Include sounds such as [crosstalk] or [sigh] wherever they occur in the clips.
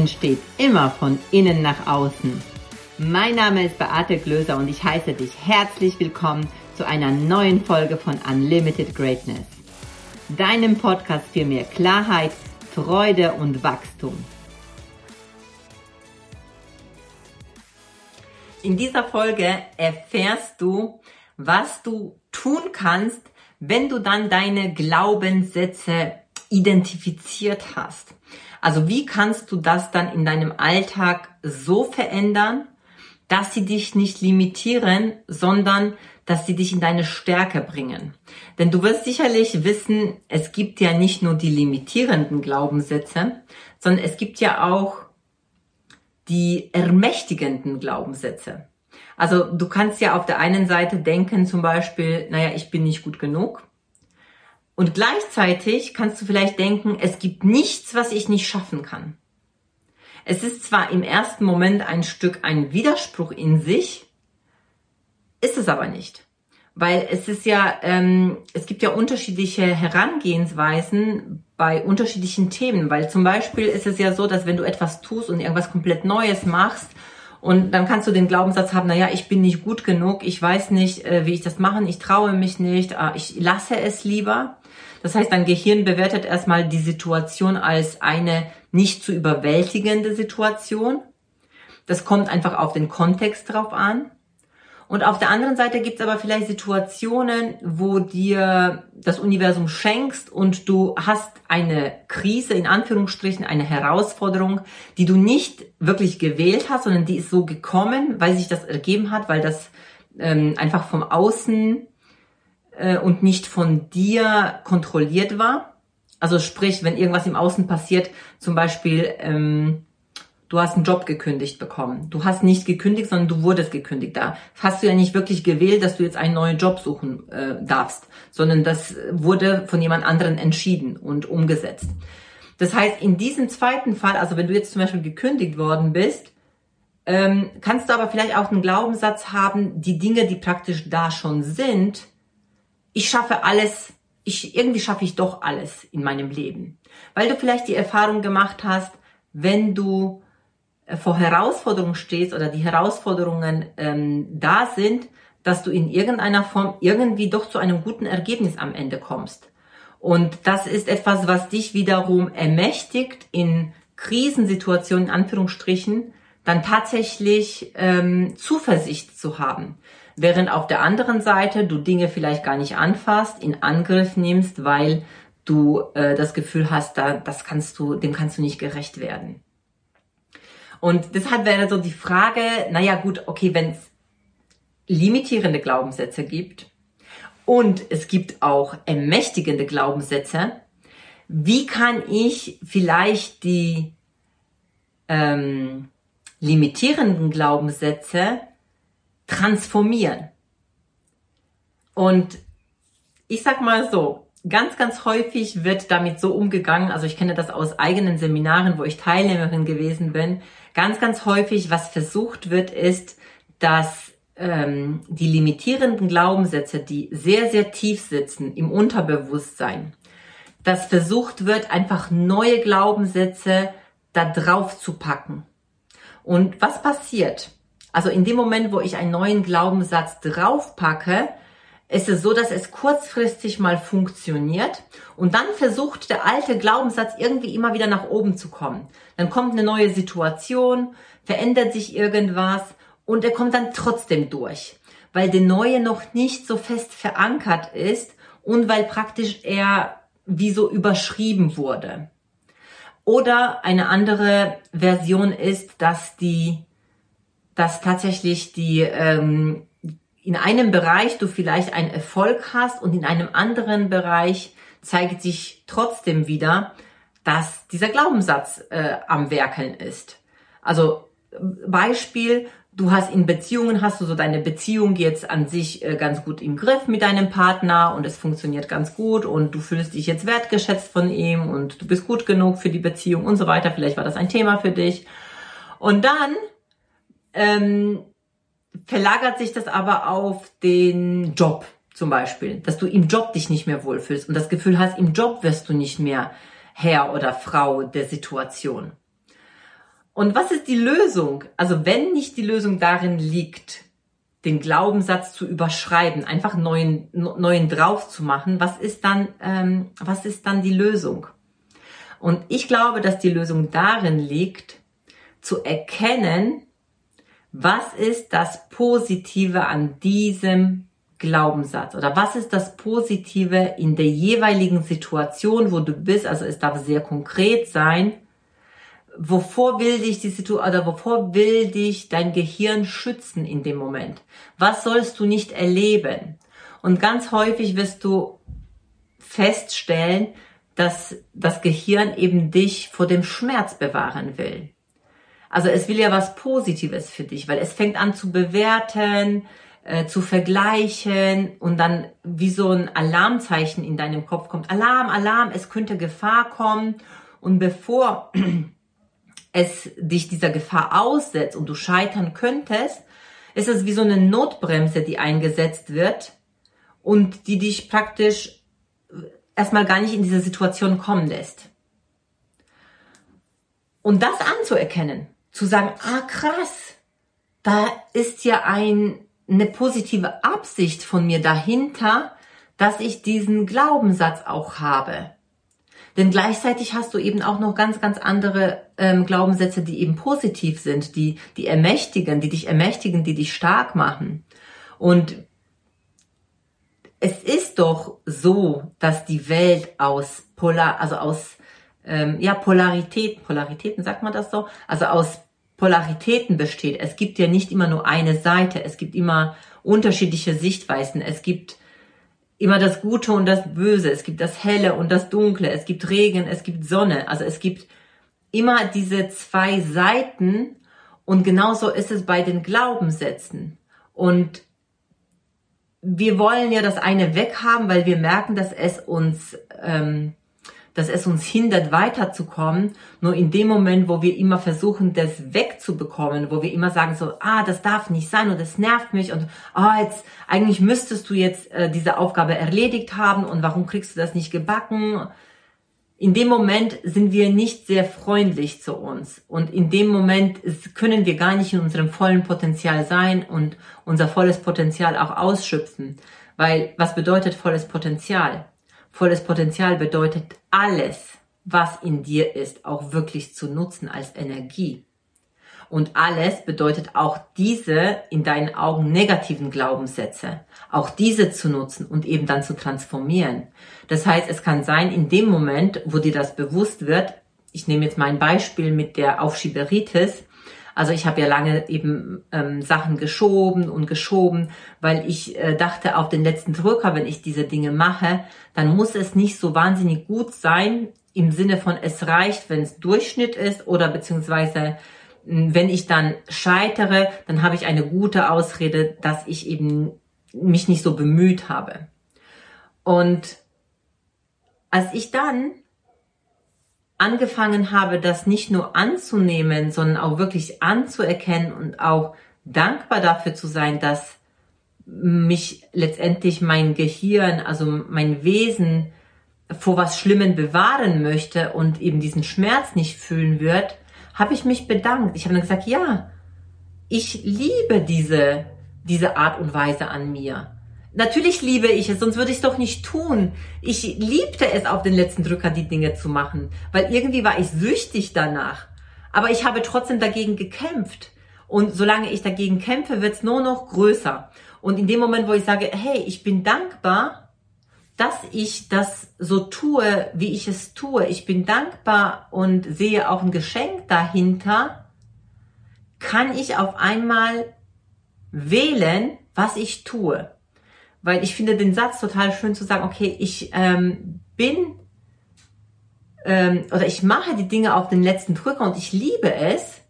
Entsteht immer von innen nach außen. Mein Name ist Beate Glöser und ich heiße dich herzlich willkommen zu einer neuen Folge von Unlimited Greatness. Deinem Podcast für mehr Klarheit, Freude und Wachstum. In dieser Folge erfährst du, was du tun kannst, wenn du dann deine Glaubenssätze identifiziert hast. Also wie kannst du das dann in deinem Alltag so verändern, dass sie dich nicht limitieren, sondern dass sie dich in deine Stärke bringen. Denn du wirst sicherlich wissen, es gibt ja nicht nur die limitierenden Glaubenssätze, sondern es gibt ja auch die ermächtigenden Glaubenssätze. Also du kannst ja auf der einen Seite denken zum Beispiel, naja, ich bin nicht gut genug. Und gleichzeitig kannst du vielleicht denken, es gibt nichts, was ich nicht schaffen kann. Es ist zwar im ersten Moment ein Stück ein Widerspruch in sich, ist es aber nicht. Weil es ist ja, ähm, es gibt ja unterschiedliche Herangehensweisen bei unterschiedlichen Themen. Weil zum Beispiel ist es ja so, dass wenn du etwas tust und irgendwas komplett Neues machst, und dann kannst du den Glaubenssatz haben, naja, ich bin nicht gut genug, ich weiß nicht, äh, wie ich das machen, ich traue mich nicht, äh, ich lasse es lieber. Das heißt, dein Gehirn bewertet erstmal die Situation als eine nicht zu überwältigende Situation. Das kommt einfach auf den Kontext drauf an. Und auf der anderen Seite gibt es aber vielleicht Situationen, wo dir das Universum schenkst und du hast eine Krise, in Anführungsstrichen, eine Herausforderung, die du nicht wirklich gewählt hast, sondern die ist so gekommen, weil sich das ergeben hat, weil das ähm, einfach vom Außen äh, und nicht von dir kontrolliert war. Also sprich, wenn irgendwas im Außen passiert, zum Beispiel ähm, du hast einen Job gekündigt bekommen. Du hast nicht gekündigt, sondern du wurdest gekündigt. Da hast du ja nicht wirklich gewählt, dass du jetzt einen neuen Job suchen äh, darfst, sondern das wurde von jemand anderen entschieden und umgesetzt. Das heißt, in diesem zweiten Fall, also wenn du jetzt zum Beispiel gekündigt worden bist, ähm, kannst du aber vielleicht auch einen Glaubenssatz haben, die Dinge, die praktisch da schon sind, ich schaffe alles, ich, irgendwie schaffe ich doch alles in meinem Leben. Weil du vielleicht die Erfahrung gemacht hast, wenn du vor Herausforderungen stehst oder die Herausforderungen ähm, da sind, dass du in irgendeiner Form irgendwie doch zu einem guten Ergebnis am Ende kommst. Und das ist etwas, was dich wiederum ermächtigt, in Krisensituationen, in Anführungsstrichen, dann tatsächlich ähm, Zuversicht zu haben. Während auf der anderen Seite du Dinge vielleicht gar nicht anfasst, in Angriff nimmst, weil du äh, das Gefühl hast, da, das kannst du, dem kannst du nicht gerecht werden. Und deshalb wäre so die Frage, naja gut, okay, wenn es limitierende Glaubenssätze gibt und es gibt auch ermächtigende Glaubenssätze, wie kann ich vielleicht die ähm, limitierenden Glaubenssätze transformieren? Und ich sag mal so, ganz, ganz häufig wird damit so umgegangen, also ich kenne das aus eigenen Seminaren, wo ich Teilnehmerin gewesen bin, ganz, ganz häufig, was versucht wird, ist, dass ähm, die limitierenden Glaubenssätze, die sehr, sehr tief sitzen im Unterbewusstsein, dass versucht wird, einfach neue Glaubenssätze da drauf zu packen. Und was passiert? Also in dem Moment, wo ich einen neuen Glaubenssatz draufpacke, ist es so, dass es kurzfristig mal funktioniert und dann versucht der alte Glaubenssatz irgendwie immer wieder nach oben zu kommen. Dann kommt eine neue Situation, verändert sich irgendwas und er kommt dann trotzdem durch, weil der neue noch nicht so fest verankert ist und weil praktisch er wie so überschrieben wurde. Oder eine andere Version ist, dass die, dass tatsächlich die ähm, in einem Bereich du vielleicht einen Erfolg hast und in einem anderen Bereich zeigt sich trotzdem wieder, dass dieser Glaubenssatz äh, am Werkeln ist. Also Beispiel, du hast in Beziehungen, hast du so deine Beziehung jetzt an sich äh, ganz gut im Griff mit deinem Partner und es funktioniert ganz gut und du fühlst dich jetzt wertgeschätzt von ihm und du bist gut genug für die Beziehung und so weiter. Vielleicht war das ein Thema für dich. Und dann ähm, verlagert sich das aber auf den Job zum Beispiel, dass du im Job dich nicht mehr wohlfühlst und das Gefühl hast, im Job wirst du nicht mehr Herr oder Frau der Situation. Und was ist die Lösung? Also wenn nicht die Lösung darin liegt, den Glaubenssatz zu überschreiben, einfach neuen, neuen drauf zu machen, was ist dann, ähm, was ist dann die Lösung? Und ich glaube, dass die Lösung darin liegt, zu erkennen, was ist das Positive an diesem Glaubenssatz oder was ist das Positive in der jeweiligen Situation, wo du bist. Also es darf sehr konkret sein. Wovor will dich die Situation oder wovor will dich dein Gehirn schützen in dem Moment? Was sollst du nicht erleben? Und ganz häufig wirst du feststellen, dass das Gehirn eben dich vor dem Schmerz bewahren will. Also es will ja was Positives für dich, weil es fängt an zu bewerten, äh, zu vergleichen und dann wie so ein Alarmzeichen in deinem Kopf kommt. Alarm, Alarm, es könnte Gefahr kommen. Und bevor [clears throat] es dich dieser Gefahr aussetzt und du scheitern könntest, ist es wie so eine Notbremse, die eingesetzt wird und die dich praktisch erstmal gar nicht in diese Situation kommen lässt. Und das anzuerkennen, zu sagen, ah krass, da ist ja ein, eine positive Absicht von mir dahinter, dass ich diesen Glaubenssatz auch habe. Denn gleichzeitig hast du eben auch noch ganz, ganz andere ähm, Glaubenssätze, die eben positiv sind, die, die ermächtigen, die dich ermächtigen, die dich stark machen. Und es ist doch so, dass die Welt aus Polar, also aus ähm, ja Polarität, Polaritäten sagt man das so, also aus Polaritäten besteht. Es gibt ja nicht immer nur eine Seite, es gibt immer unterschiedliche Sichtweisen, es gibt immer das Gute und das Böse, es gibt das Helle und das Dunkle, es gibt Regen, es gibt Sonne, also es gibt immer diese zwei Seiten. Und genauso ist es bei den Glaubenssätzen. Und wir wollen ja das eine weghaben, weil wir merken, dass es uns ähm, dass es uns hindert, weiterzukommen. Nur in dem Moment, wo wir immer versuchen, das wegzubekommen, wo wir immer sagen so, ah, das darf nicht sein und das nervt mich und ah, jetzt eigentlich müsstest du jetzt äh, diese Aufgabe erledigt haben und warum kriegst du das nicht gebacken? In dem Moment sind wir nicht sehr freundlich zu uns und in dem Moment können wir gar nicht in unserem vollen Potenzial sein und unser volles Potenzial auch ausschöpfen. Weil was bedeutet volles Potenzial? Volles Potenzial bedeutet alles, was in dir ist, auch wirklich zu nutzen als Energie. Und alles bedeutet auch diese in deinen Augen negativen Glaubenssätze, auch diese zu nutzen und eben dann zu transformieren. Das heißt, es kann sein, in dem Moment, wo dir das bewusst wird, ich nehme jetzt mein Beispiel mit der Aufschieberitis, also ich habe ja lange eben ähm, Sachen geschoben und geschoben, weil ich äh, dachte, auf den letzten Drücker, wenn ich diese Dinge mache, dann muss es nicht so wahnsinnig gut sein, im Sinne von es reicht, wenn es Durchschnitt ist oder beziehungsweise hm, wenn ich dann scheitere, dann habe ich eine gute Ausrede, dass ich eben mich nicht so bemüht habe. Und als ich dann angefangen habe, das nicht nur anzunehmen, sondern auch wirklich anzuerkennen und auch dankbar dafür zu sein, dass mich letztendlich mein Gehirn, also mein Wesen vor was Schlimmem bewahren möchte und eben diesen Schmerz nicht fühlen wird, habe ich mich bedankt. Ich habe dann gesagt, ja, ich liebe diese, diese Art und Weise an mir. Natürlich liebe ich es, sonst würde ich es doch nicht tun. Ich liebte es, auf den letzten Drücker die Dinge zu machen, weil irgendwie war ich süchtig danach. Aber ich habe trotzdem dagegen gekämpft. Und solange ich dagegen kämpfe, wird es nur noch größer. Und in dem Moment, wo ich sage, hey, ich bin dankbar, dass ich das so tue, wie ich es tue, ich bin dankbar und sehe auch ein Geschenk dahinter, kann ich auf einmal wählen, was ich tue weil ich finde den Satz total schön zu sagen, okay, ich ähm, bin ähm, oder ich mache die Dinge auf den letzten Drücker und ich liebe es,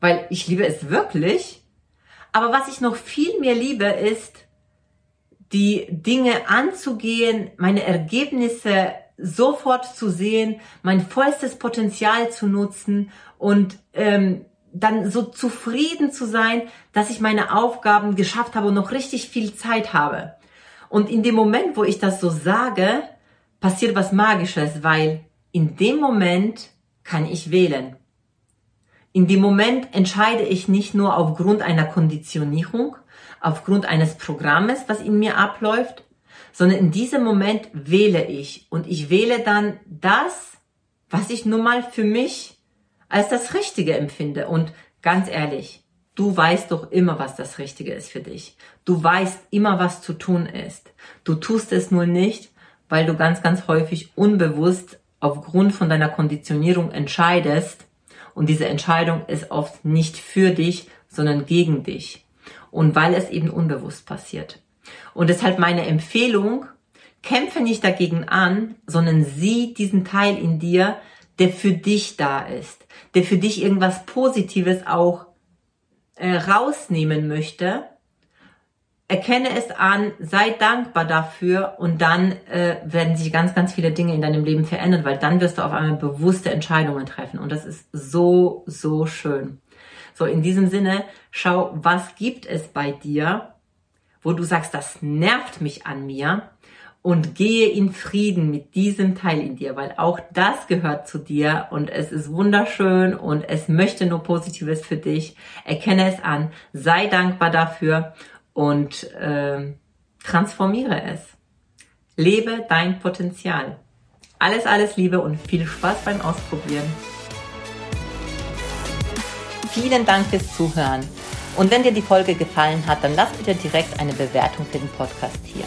weil ich liebe es wirklich. Aber was ich noch viel mehr liebe, ist, die Dinge anzugehen, meine Ergebnisse sofort zu sehen, mein vollstes Potenzial zu nutzen und ähm, dann so zufrieden zu sein, dass ich meine Aufgaben geschafft habe und noch richtig viel Zeit habe. Und in dem Moment, wo ich das so sage, passiert was Magisches, weil in dem Moment kann ich wählen. in dem Moment entscheide ich nicht nur aufgrund einer Konditionierung, aufgrund eines Programmes, was in mir abläuft, sondern in diesem Moment wähle ich und ich wähle dann das, was ich nun mal für mich als das Richtige empfinde. Und ganz ehrlich, du weißt doch immer, was das Richtige ist für dich. Du weißt immer, was zu tun ist. Du tust es nur nicht, weil du ganz, ganz häufig unbewusst aufgrund von deiner Konditionierung entscheidest. Und diese Entscheidung ist oft nicht für dich, sondern gegen dich. Und weil es eben unbewusst passiert. Und deshalb meine Empfehlung, kämpfe nicht dagegen an, sondern sieh diesen Teil in dir, der für dich da ist, der für dich irgendwas Positives auch äh, rausnehmen möchte. Erkenne es an, sei dankbar dafür und dann äh, werden sich ganz, ganz viele Dinge in deinem Leben verändern, weil dann wirst du auf einmal bewusste Entscheidungen treffen und das ist so, so schön. So, in diesem Sinne, schau, was gibt es bei dir, wo du sagst, das nervt mich an mir und gehe in Frieden mit diesem Teil in dir, weil auch das gehört zu dir und es ist wunderschön und es möchte nur Positives für dich. Erkenne es an, sei dankbar dafür und äh, transformiere es. Lebe dein Potenzial. Alles, alles Liebe und viel Spaß beim Ausprobieren. Vielen Dank fürs Zuhören. Und wenn dir die Folge gefallen hat, dann lass bitte direkt eine Bewertung für den Podcast hier.